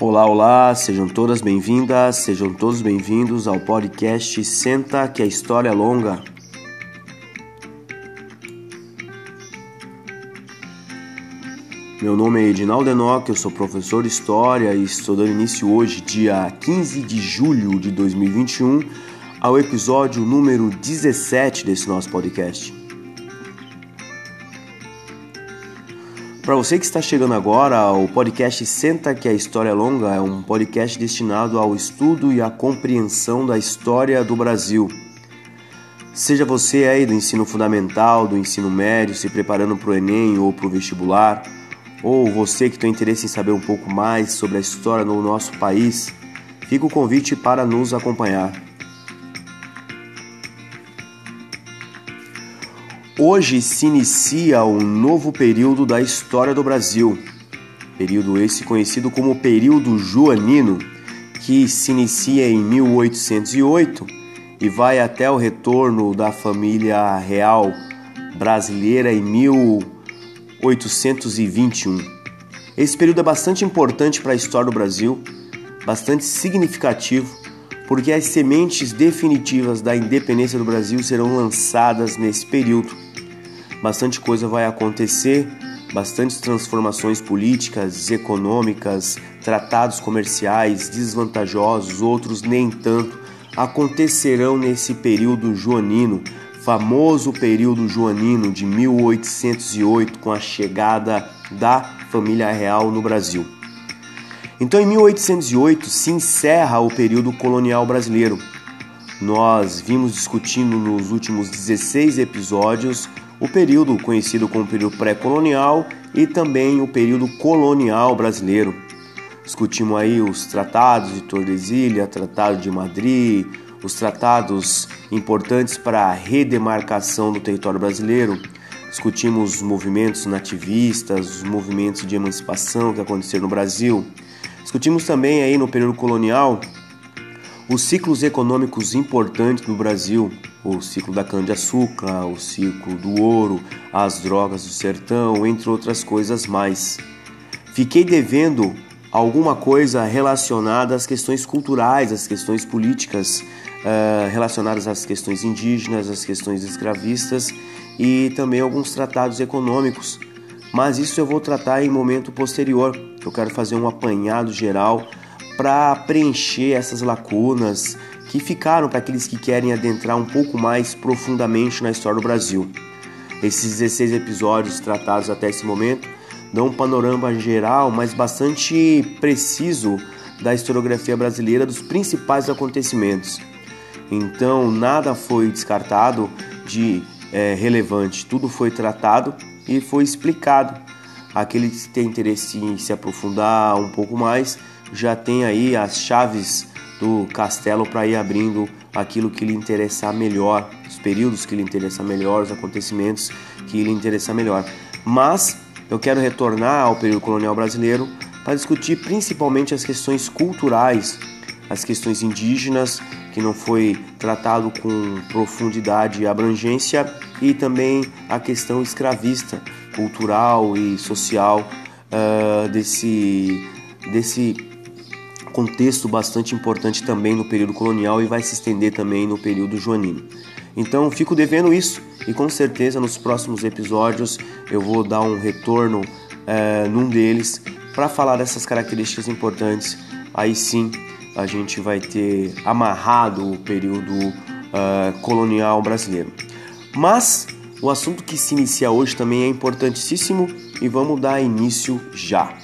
Olá, olá, sejam todas bem-vindas, sejam todos bem-vindos ao podcast Senta que a História é Longa. Meu nome é Edinaldo Enoch, eu sou professor de História e estou dando início hoje, dia 15 de julho de 2021, ao episódio número 17 desse nosso podcast. Para você que está chegando agora, o podcast Senta que a História é Longa é um podcast destinado ao estudo e à compreensão da história do Brasil. Seja você aí do ensino fundamental, do ensino médio, se preparando para o Enem ou para o vestibular, ou você que tem interesse em saber um pouco mais sobre a história do nosso país, fica o convite para nos acompanhar. Hoje se inicia um novo período da história do Brasil, período esse conhecido como período joanino, que se inicia em 1808 e vai até o retorno da família real brasileira em 1821. Esse período é bastante importante para a história do Brasil, bastante significativo, porque as sementes definitivas da independência do Brasil serão lançadas nesse período bastante coisa vai acontecer, bastantes transformações políticas, econômicas, tratados comerciais desvantajosos, outros nem tanto, acontecerão nesse período joanino, famoso período joanino de 1808 com a chegada da família real no Brasil. Então, em 1808 se encerra o período colonial brasileiro. Nós vimos discutindo nos últimos 16 episódios o período conhecido como período pré-colonial e também o período colonial brasileiro. Discutimos aí os tratados de Tordesilha, Tratado de Madrid, os tratados importantes para a redemarcação do território brasileiro. Discutimos os movimentos nativistas, os movimentos de emancipação que aconteceram no Brasil. Discutimos também aí no período colonial os ciclos econômicos importantes do Brasil, o ciclo da cana-de-açúcar, o ciclo do ouro, as drogas do sertão, entre outras coisas mais. Fiquei devendo alguma coisa relacionada às questões culturais, às questões políticas, uh, relacionadas às questões indígenas, às questões escravistas e também alguns tratados econômicos. Mas isso eu vou tratar em momento posterior. Eu quero fazer um apanhado geral para preencher essas lacunas que ficaram para aqueles que querem adentrar um pouco mais profundamente na história do Brasil. Esses 16 episódios tratados até esse momento dão um panorama geral, mas bastante preciso da historiografia brasileira dos principais acontecimentos. Então, nada foi descartado de é, relevante, tudo foi tratado e foi explicado. Aqueles que têm interesse em se aprofundar um pouco mais já tem aí as chaves do castelo para ir abrindo aquilo que lhe interessar melhor, os períodos que lhe interessar melhor, os acontecimentos que lhe interessar melhor. Mas eu quero retornar ao período colonial brasileiro para discutir principalmente as questões culturais, as questões indígenas, que não foi tratado com profundidade e abrangência, e também a questão escravista, cultural e social uh, desse, desse contexto bastante importante também no período colonial e vai se estender também no período joanino. Então fico devendo isso e com certeza nos próximos episódios eu vou dar um retorno é, num deles para falar dessas características importantes. Aí sim a gente vai ter amarrado o período uh, colonial brasileiro. Mas o assunto que se inicia hoje também é importantíssimo e vamos dar início já.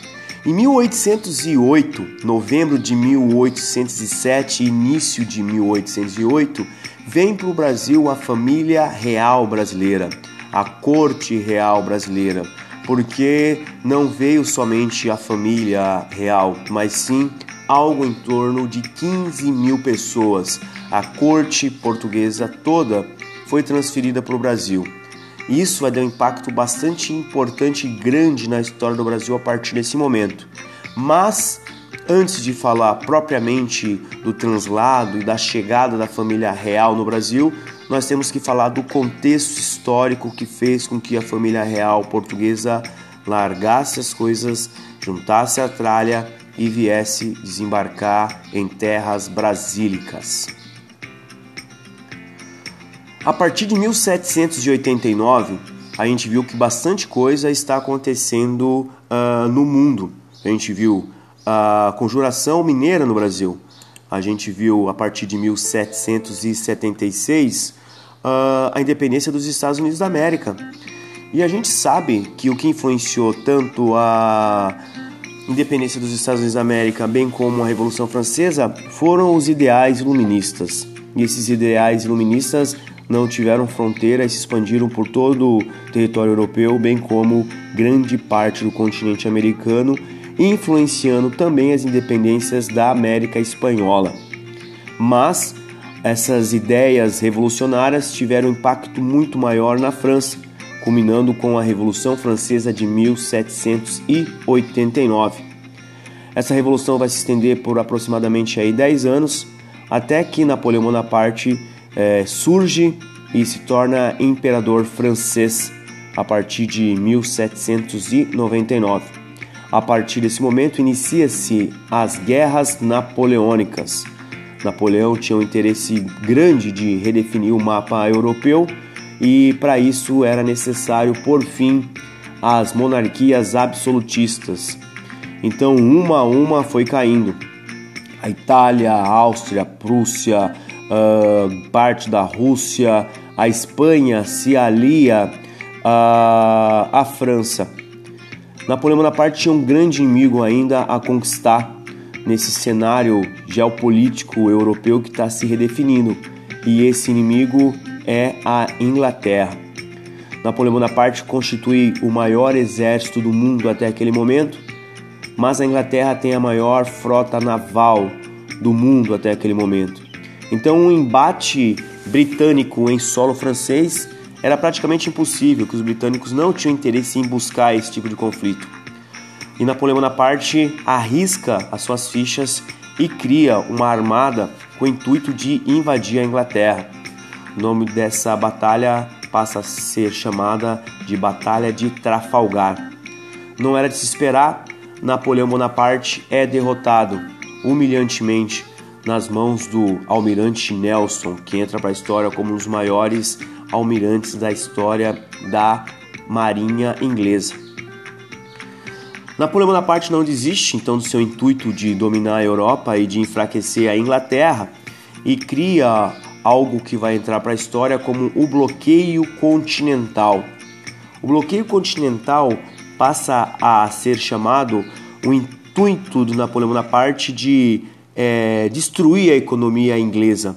Em 1808, novembro de 1807 início de 1808, vem para o Brasil a família real brasileira, a corte real brasileira, porque não veio somente a família real, mas sim algo em torno de 15 mil pessoas. A corte portuguesa toda foi transferida para o Brasil. Isso vai dar um impacto bastante importante e grande na história do Brasil a partir desse momento. Mas antes de falar propriamente do translado e da chegada da família real no Brasil, nós temos que falar do contexto histórico que fez com que a família real portuguesa largasse as coisas, juntasse a tralha e viesse desembarcar em terras brasílicas. A partir de 1789, a gente viu que bastante coisa está acontecendo uh, no mundo. A gente viu a conjuração mineira no Brasil. A gente viu a partir de 1776 uh, a independência dos Estados Unidos da América. E a gente sabe que o que influenciou tanto a independência dos Estados Unidos da América, bem como a Revolução Francesa, foram os ideais iluministas. E esses ideais iluministas não tiveram fronteira e se expandiram por todo o território europeu, bem como grande parte do continente americano, influenciando também as independências da América Espanhola. Mas essas ideias revolucionárias tiveram um impacto muito maior na França, culminando com a Revolução Francesa de 1789. Essa revolução vai se estender por aproximadamente aí 10 anos, até que Napoleão Bonaparte é, surge e se torna imperador francês a partir de 1799. A partir desse momento inicia-se as guerras napoleônicas. Napoleão tinha um interesse grande de redefinir o mapa europeu e para isso era necessário por fim as monarquias absolutistas. Então, uma a uma foi caindo. A Itália, a Áustria, a Prússia, uh, parte da Rússia, a Espanha se alia à, à França. Napoleão Bonaparte tinha um grande inimigo ainda a conquistar nesse cenário geopolítico europeu que está se redefinindo, e esse inimigo é a Inglaterra. Napoleão Bonaparte constitui o maior exército do mundo até aquele momento, mas a Inglaterra tem a maior frota naval do mundo até aquele momento. Então, um embate britânico em solo francês era praticamente impossível, que os britânicos não tinham interesse em buscar esse tipo de conflito. E Napoleão Bonaparte arrisca as suas fichas e cria uma armada com o intuito de invadir a Inglaterra. O nome dessa batalha passa a ser chamada de Batalha de Trafalgar. Não era de se esperar, Napoleão Bonaparte é derrotado humilhantemente nas mãos do almirante Nelson, que entra para a história como um dos maiores almirantes da história da Marinha Inglesa. Napoleão Bonaparte não desiste então do seu intuito de dominar a Europa e de enfraquecer a Inglaterra e cria algo que vai entrar para a história como o bloqueio continental. O bloqueio continental passa a ser chamado o intuito do Napoleão Bonaparte de é, destruir a economia inglesa.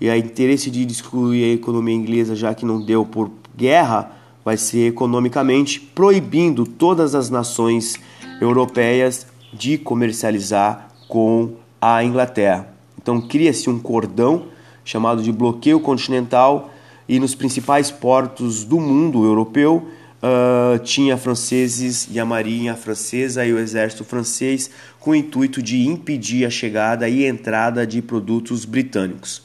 E a interesse de destruir a economia inglesa, já que não deu por guerra, vai ser economicamente proibindo todas as nações europeias de comercializar com a Inglaterra. Então cria-se um cordão chamado de bloqueio continental e nos principais portos do mundo europeu uh, tinha franceses e a marinha francesa e o exército francês com o intuito de impedir a chegada e entrada de produtos britânicos.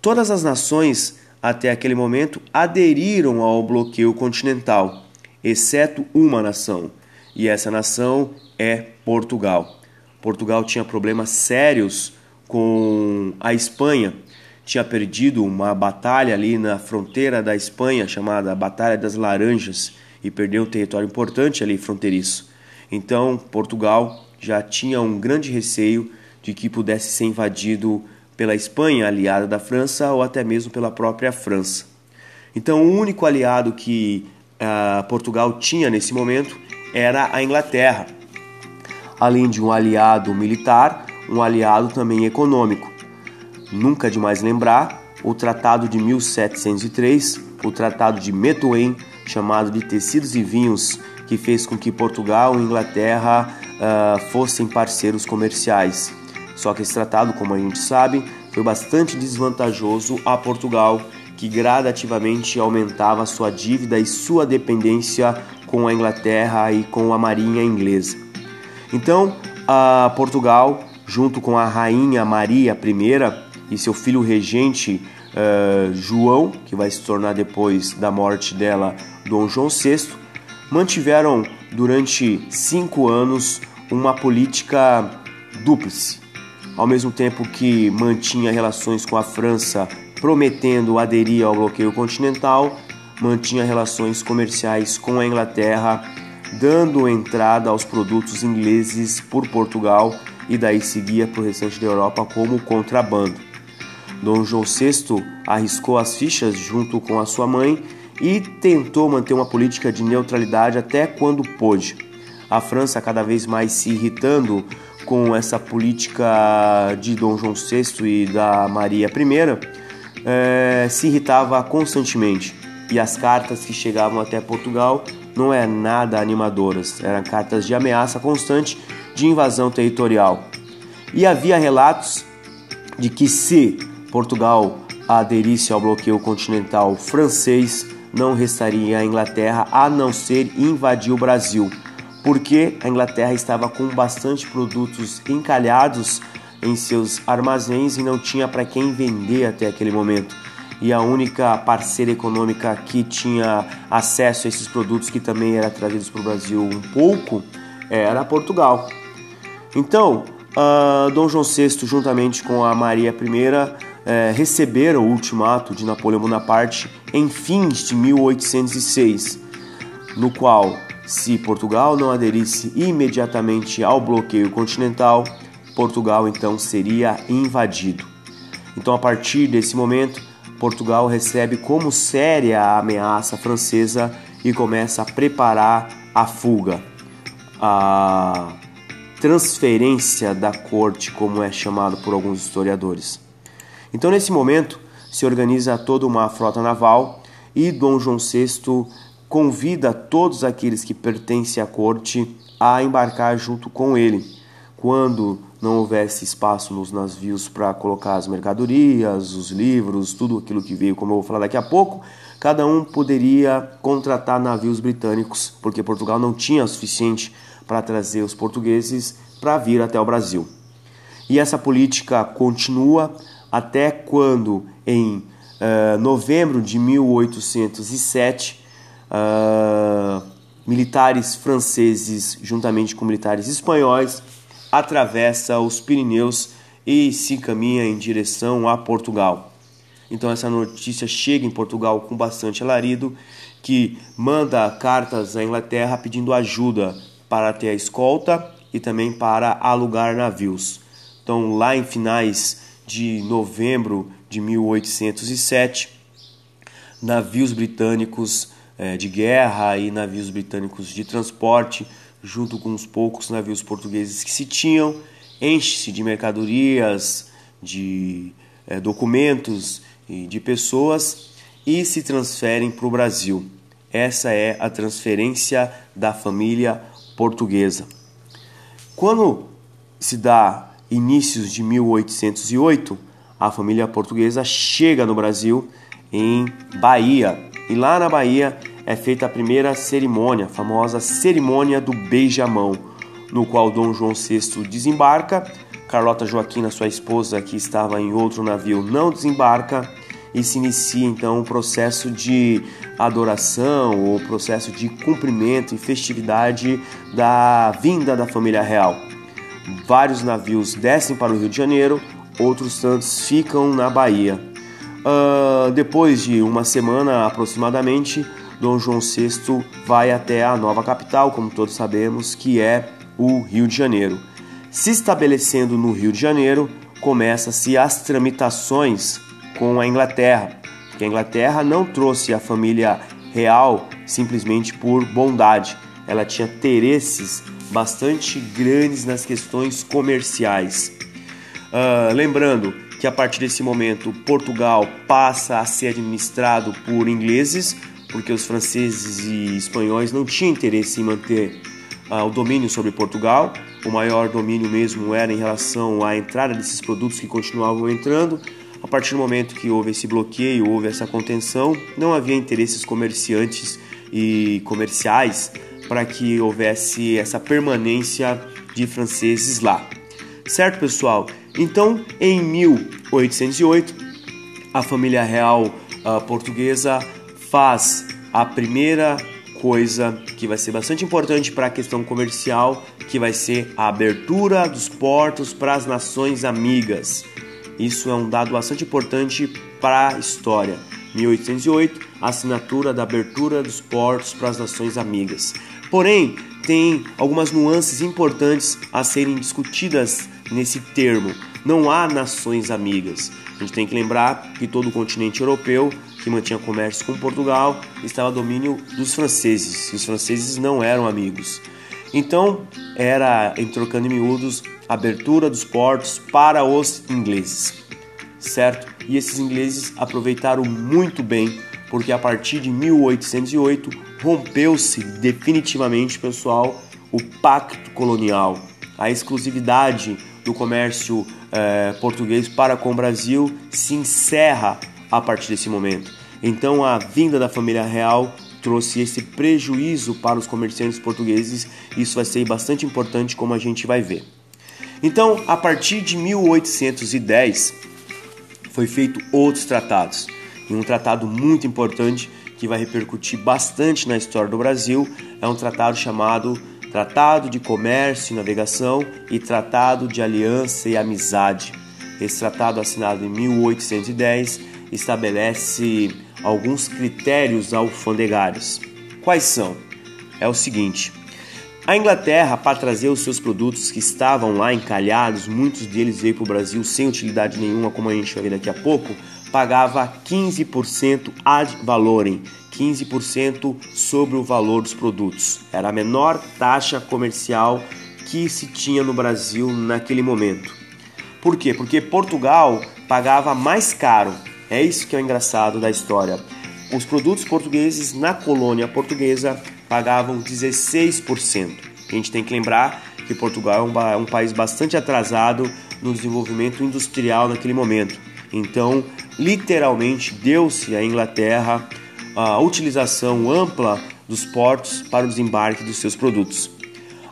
Todas as nações até aquele momento aderiram ao bloqueio continental, exceto uma nação, e essa nação é Portugal. Portugal tinha problemas sérios com a Espanha tinha perdido uma batalha ali na fronteira da Espanha, chamada Batalha das Laranjas, e perdeu um território importante ali fronteiriço. Então, Portugal já tinha um grande receio de que pudesse ser invadido pela Espanha, aliada da França, ou até mesmo pela própria França. Então, o único aliado que uh, Portugal tinha nesse momento era a Inglaterra. Além de um aliado militar, um aliado também econômico. Nunca é demais lembrar o Tratado de 1703, o Tratado de Methuen, chamado de Tecidos e Vinhos, que fez com que Portugal e Inglaterra uh, fossem parceiros comerciais. Só que esse tratado, como a gente sabe, foi bastante desvantajoso a Portugal, que gradativamente aumentava sua dívida e sua dependência com a Inglaterra e com a marinha inglesa. Então, a Portugal, junto com a rainha Maria I, e seu filho regente uh, João, que vai se tornar depois da morte dela Dom João VI, mantiveram durante cinco anos uma política dúplice. Ao mesmo tempo que mantinha relações com a França, prometendo aderir ao bloqueio continental, mantinha relações comerciais com a Inglaterra, dando entrada aos produtos ingleses por Portugal e daí seguia para o restante da Europa como contrabando. Dom João VI arriscou as fichas junto com a sua mãe e tentou manter uma política de neutralidade até quando pôde. A França cada vez mais se irritando com essa política de Dom João VI e da Maria I, é, se irritava constantemente e as cartas que chegavam até Portugal não eram nada animadoras, eram cartas de ameaça constante de invasão territorial. E havia relatos de que se Portugal aderisse ao bloqueio continental francês, não restaria a Inglaterra a não ser invadir o Brasil, porque a Inglaterra estava com bastante produtos encalhados em seus armazéns e não tinha para quem vender até aquele momento. E a única parceira econômica que tinha acesso a esses produtos, que também era trazidos para o Brasil um pouco, era Portugal. Então, uh, Dom João VI, juntamente com a Maria I, eh, receberam o ultimato de Napoleão Bonaparte em fins de 1806, no qual, se Portugal não aderisse imediatamente ao bloqueio continental, Portugal então seria invadido. Então, a partir desse momento, Portugal recebe como séria a ameaça francesa e começa a preparar a fuga. A transferência da corte, como é chamado por alguns historiadores. Então, nesse momento, se organiza toda uma frota naval e Dom João VI convida todos aqueles que pertencem à corte a embarcar junto com ele. Quando não houvesse espaço nos navios para colocar as mercadorias, os livros, tudo aquilo que veio, como eu vou falar daqui a pouco, cada um poderia contratar navios britânicos, porque Portugal não tinha o suficiente para trazer os portugueses para vir até o Brasil. E essa política continua até quando, em uh, novembro de 1807, uh, eh, militares franceses, juntamente com militares espanhóis, atravessa os Pirineus e se encaminha em direção a Portugal. Então essa notícia chega em Portugal com bastante alarido, que manda cartas à Inglaterra pedindo ajuda para ter a escolta e também para alugar navios. Então, lá em finais de novembro de 1807, navios britânicos eh, de guerra e navios britânicos de transporte, junto com os poucos navios portugueses que se tinham, enche-se de mercadorias, de eh, documentos e de pessoas e se transferem para o Brasil. Essa é a transferência da família portuguesa. Quando se dá inícios de 1808, a família portuguesa chega no Brasil em Bahia. E lá na Bahia é feita a primeira cerimônia, a famosa cerimônia do beijamão, no qual Dom João VI desembarca, Carlota Joaquina, sua esposa, que estava em outro navio, não desembarca e se inicia então um processo de adoração ou processo de cumprimento e festividade da vinda da família real. Vários navios descem para o Rio de Janeiro, outros tantos ficam na Bahia. Uh, depois de uma semana aproximadamente, Dom João VI vai até a nova capital, como todos sabemos, que é o Rio de Janeiro. Se estabelecendo no Rio de Janeiro, começa-se as tramitações com a Inglaterra, que a Inglaterra não trouxe a família real simplesmente por bondade, ela tinha interesses bastante grandes nas questões comerciais. Uh, lembrando que a partir desse momento Portugal passa a ser administrado por ingleses, porque os franceses e espanhóis não tinham interesse em manter uh, o domínio sobre Portugal. O maior domínio mesmo era em relação à entrada desses produtos que continuavam entrando. A partir do momento que houve esse bloqueio, houve essa contenção, não havia interesses comerciantes e comerciais para que houvesse essa permanência de franceses lá. Certo, pessoal? Então, em 1808, a família real uh, portuguesa faz a primeira coisa que vai ser bastante importante para a questão comercial, que vai ser a abertura dos portos para as nações amigas. Isso é um dado bastante importante para a história. 1808, assinatura da abertura dos portos para as nações amigas. Porém, tem algumas nuances importantes a serem discutidas nesse termo. Não há nações amigas. A gente tem que lembrar que todo o continente europeu que mantinha comércio com Portugal estava domínio dos franceses. E os franceses não eram amigos. Então, era, em trocando em miúdos, abertura dos portos para os ingleses, certo? E esses ingleses aproveitaram muito bem, porque a partir de 1808 rompeu-se definitivamente, pessoal, o pacto colonial, a exclusividade do comércio eh, português para com o Brasil se encerra a partir desse momento. Então, a vinda da família real trouxe esse prejuízo para os comerciantes portugueses. Isso vai ser bastante importante, como a gente vai ver. Então, a partir de 1810, foi feito outros tratados. E um tratado muito importante que vai repercutir bastante na história do Brasil é um tratado chamado Tratado de Comércio e Navegação e Tratado de Aliança e Amizade. Esse tratado, assinado em 1810, estabelece alguns critérios alfandegários. Quais são? É o seguinte: a Inglaterra, para trazer os seus produtos que estavam lá encalhados, muitos deles veio para o Brasil sem utilidade nenhuma, como a gente vai ver daqui a pouco, pagava 15% ad valorem, 15% sobre o valor dos produtos. Era a menor taxa comercial que se tinha no Brasil naquele momento. Por quê? Porque Portugal pagava mais caro é isso que é o engraçado da história. Os produtos portugueses na colônia portuguesa pagavam 16%. A gente tem que lembrar que Portugal é um, um país bastante atrasado no desenvolvimento industrial naquele momento. Então, literalmente, deu-se à Inglaterra a utilização ampla dos portos para o desembarque dos seus produtos.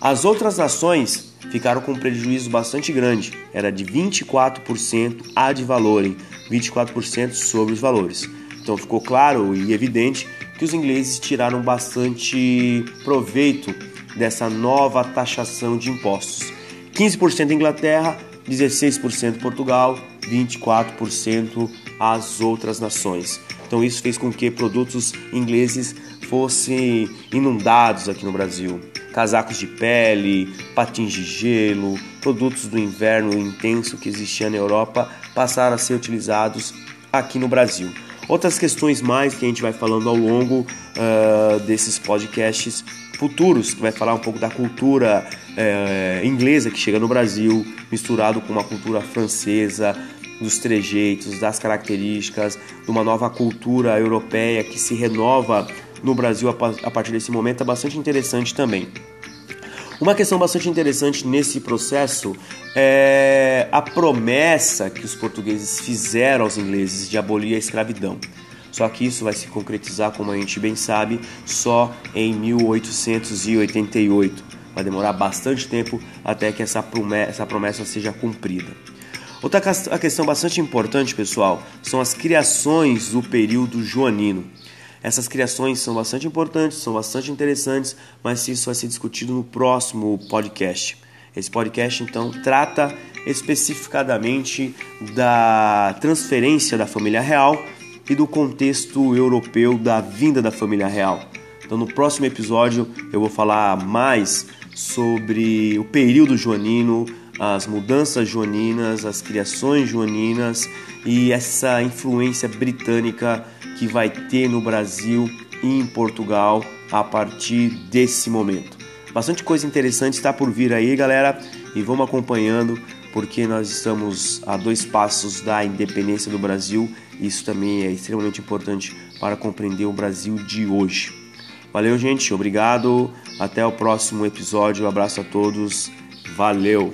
As outras nações ficaram com um prejuízo bastante grande, era de 24% ad valorem, 24% sobre os valores. Então ficou claro e evidente que os ingleses tiraram bastante proveito dessa nova taxação de impostos. 15% Inglaterra, 16% Portugal, 24% as outras nações. Então isso fez com que produtos ingleses fossem inundados aqui no Brasil. Casacos de pele, patins de gelo, produtos do inverno intenso que existia na Europa passaram a ser utilizados aqui no Brasil. Outras questões mais que a gente vai falando ao longo uh, desses podcasts futuros, que vai falar um pouco da cultura uh, inglesa que chega no Brasil, misturado com uma cultura francesa, dos trejeitos, das características, de uma nova cultura europeia que se renova no Brasil a partir desse momento é bastante interessante também. Uma questão bastante interessante nesse processo é a promessa que os portugueses fizeram aos ingleses de abolir a escravidão. Só que isso vai se concretizar, como a gente bem sabe, só em 1888. Vai demorar bastante tempo até que essa promessa, essa promessa seja cumprida. Outra questão bastante importante, pessoal, são as criações do período joanino. Essas criações são bastante importantes, são bastante interessantes, mas isso vai ser discutido no próximo podcast. Esse podcast então trata especificadamente da transferência da família real e do contexto europeu da vinda da família real. Então, no próximo episódio, eu vou falar mais sobre o período joanino, as mudanças joaninas, as criações joaninas e essa influência britânica que vai ter no Brasil e em Portugal a partir desse momento. Bastante coisa interessante está por vir aí, galera, e vamos acompanhando porque nós estamos a dois passos da independência do Brasil. Isso também é extremamente importante para compreender o Brasil de hoje. Valeu, gente, obrigado. Até o próximo episódio. Um abraço a todos. Valeu.